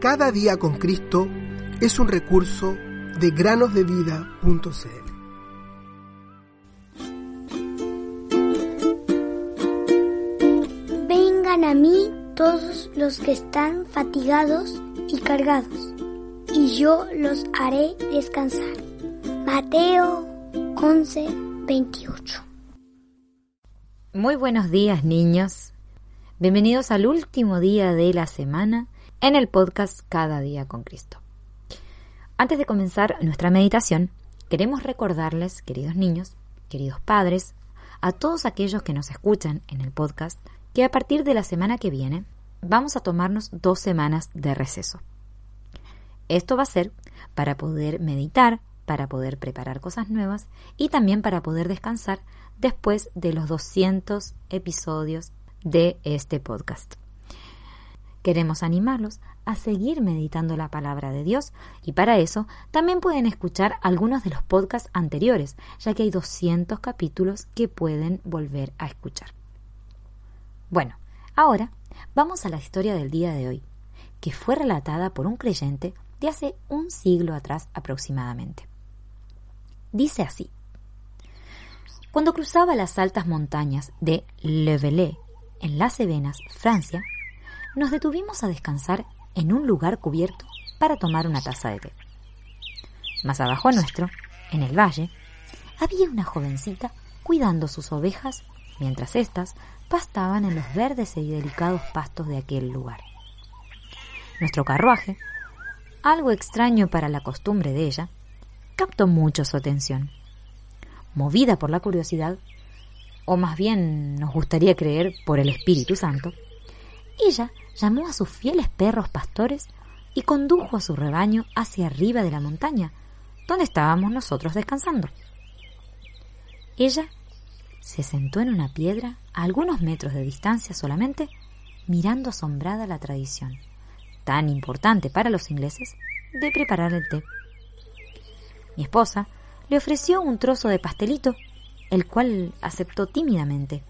Cada día con Cristo es un recurso de granosdevida.cl. Vengan a mí todos los que están fatigados y cargados, y yo los haré descansar. Mateo 11, 28. Muy buenos días niños. Bienvenidos al último día de la semana en el podcast Cada día con Cristo. Antes de comenzar nuestra meditación, queremos recordarles, queridos niños, queridos padres, a todos aquellos que nos escuchan en el podcast, que a partir de la semana que viene vamos a tomarnos dos semanas de receso. Esto va a ser para poder meditar, para poder preparar cosas nuevas y también para poder descansar después de los 200 episodios de este podcast. Queremos animarlos a seguir meditando la palabra de Dios y para eso también pueden escuchar algunos de los podcasts anteriores, ya que hay 200 capítulos que pueden volver a escuchar. Bueno, ahora vamos a la historia del día de hoy, que fue relatada por un creyente de hace un siglo atrás aproximadamente. Dice así. Cuando cruzaba las altas montañas de Le Velay, en las Cevenas, Francia, nos detuvimos a descansar en un lugar cubierto para tomar una taza de té. Más abajo nuestro, en el valle, había una jovencita cuidando sus ovejas mientras éstas pastaban en los verdes y delicados pastos de aquel lugar. Nuestro carruaje, algo extraño para la costumbre de ella, captó mucho su atención. Movida por la curiosidad, o más bien nos gustaría creer por el Espíritu Santo, ella llamó a sus fieles perros pastores y condujo a su rebaño hacia arriba de la montaña, donde estábamos nosotros descansando. Ella se sentó en una piedra a algunos metros de distancia solamente, mirando asombrada la tradición, tan importante para los ingleses, de preparar el té. Mi esposa le ofreció un trozo de pastelito, el cual aceptó tímidamente.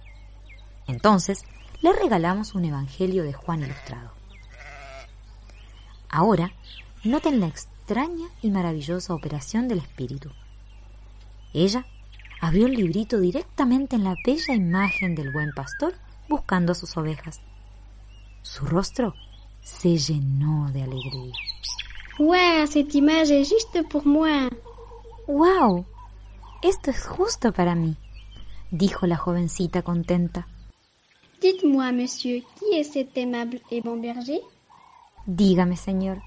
Entonces le regalamos un Evangelio de Juan ilustrado. Ahora, noten la extraña y maravillosa operación del Espíritu. Ella abrió el librito directamente en la bella imagen del buen pastor buscando a sus ovejas. Su rostro se llenó de alegría. ¡Wow! Cette image est juste pour moi. ¡Wow! Esto es justo para mí, dijo la jovencita contenta. Dites-moi, monsieur, qui est cet aimable et bon berger? Dígame, señor,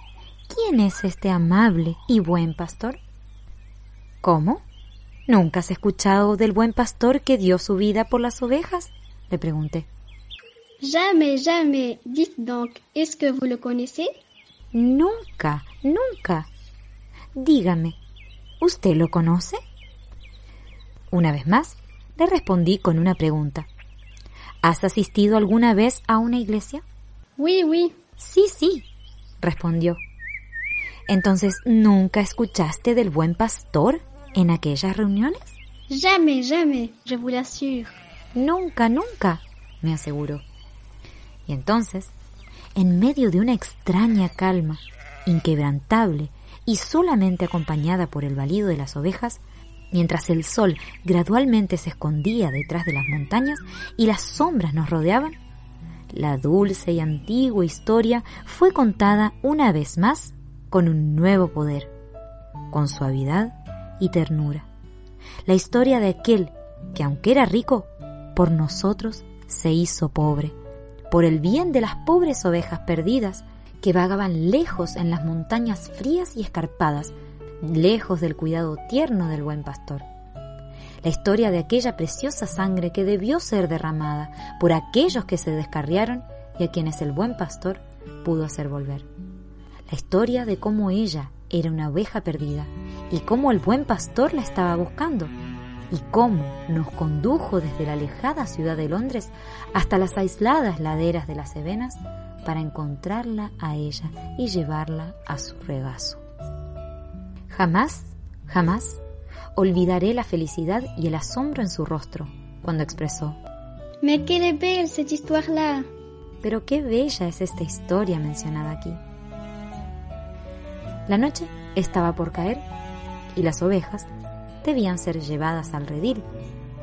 ¿quién es este amable y buen pastor? ¿Cómo? ¿Nunca has escuchado del buen pastor que dio su vida por las ovejas? le pregunté. Jamais, jamais. Dites donc, est-ce que vous le connaissez? Nunca, nunca. Dígame, ¿usted lo conoce? Una vez más, le respondí con una pregunta. ¿Has asistido alguna vez a una iglesia? Oui, oui. Sí, sí, respondió. Entonces, ¿nunca escuchaste del buen pastor en aquellas reuniones? Jamais, jamais, je vous l'assure. Nunca, nunca, me aseguró. Y entonces, en medio de una extraña calma, inquebrantable y solamente acompañada por el balido de las ovejas, mientras el sol gradualmente se escondía detrás de las montañas y las sombras nos rodeaban, la dulce y antigua historia fue contada una vez más con un nuevo poder, con suavidad y ternura. La historia de aquel que, aunque era rico, por nosotros se hizo pobre, por el bien de las pobres ovejas perdidas que vagaban lejos en las montañas frías y escarpadas, lejos del cuidado tierno del buen pastor. La historia de aquella preciosa sangre que debió ser derramada por aquellos que se descarriaron y a quienes el buen pastor pudo hacer volver. La historia de cómo ella era una oveja perdida y cómo el buen pastor la estaba buscando y cómo nos condujo desde la alejada ciudad de Londres hasta las aisladas laderas de las Cevenas para encontrarla a ella y llevarla a su regazo. Jamás, jamás olvidaré la felicidad y el asombro en su rostro cuando expresó Mais quelle est belle cette histoire-là. Pero qué bella es esta historia mencionada aquí. La noche estaba por caer y las ovejas debían ser llevadas al redil,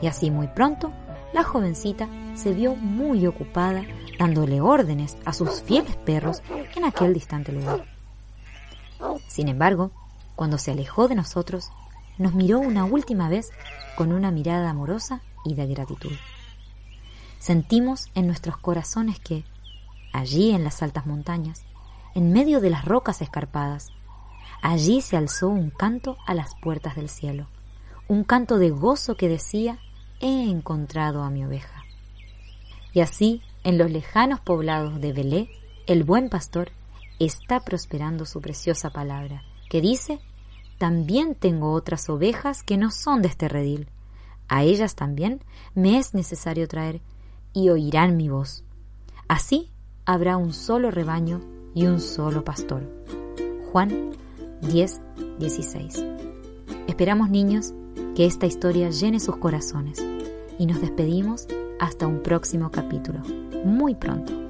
y así muy pronto la jovencita se vio muy ocupada dándole órdenes a sus fieles perros en aquel distante lugar. Sin embargo, cuando se alejó de nosotros, nos miró una última vez con una mirada amorosa y de gratitud. Sentimos en nuestros corazones que, allí en las altas montañas, en medio de las rocas escarpadas, allí se alzó un canto a las puertas del cielo, un canto de gozo que decía, he encontrado a mi oveja. Y así, en los lejanos poblados de Belé, el buen pastor está prosperando su preciosa palabra, que dice, también tengo otras ovejas que no son de este redil. A ellas también me es necesario traer, y oirán mi voz. Así habrá un solo rebaño y un solo pastor. Juan 10, 16. Esperamos, niños, que esta historia llene sus corazones y nos despedimos hasta un próximo capítulo, muy pronto.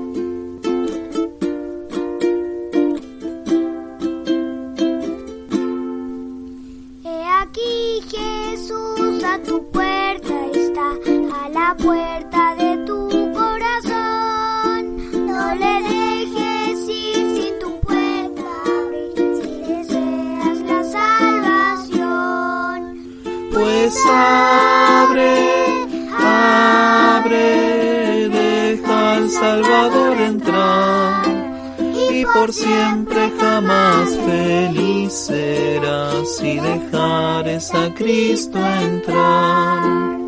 Salvador entrar y por siempre jamás feliz serás si dejares a Cristo entrar.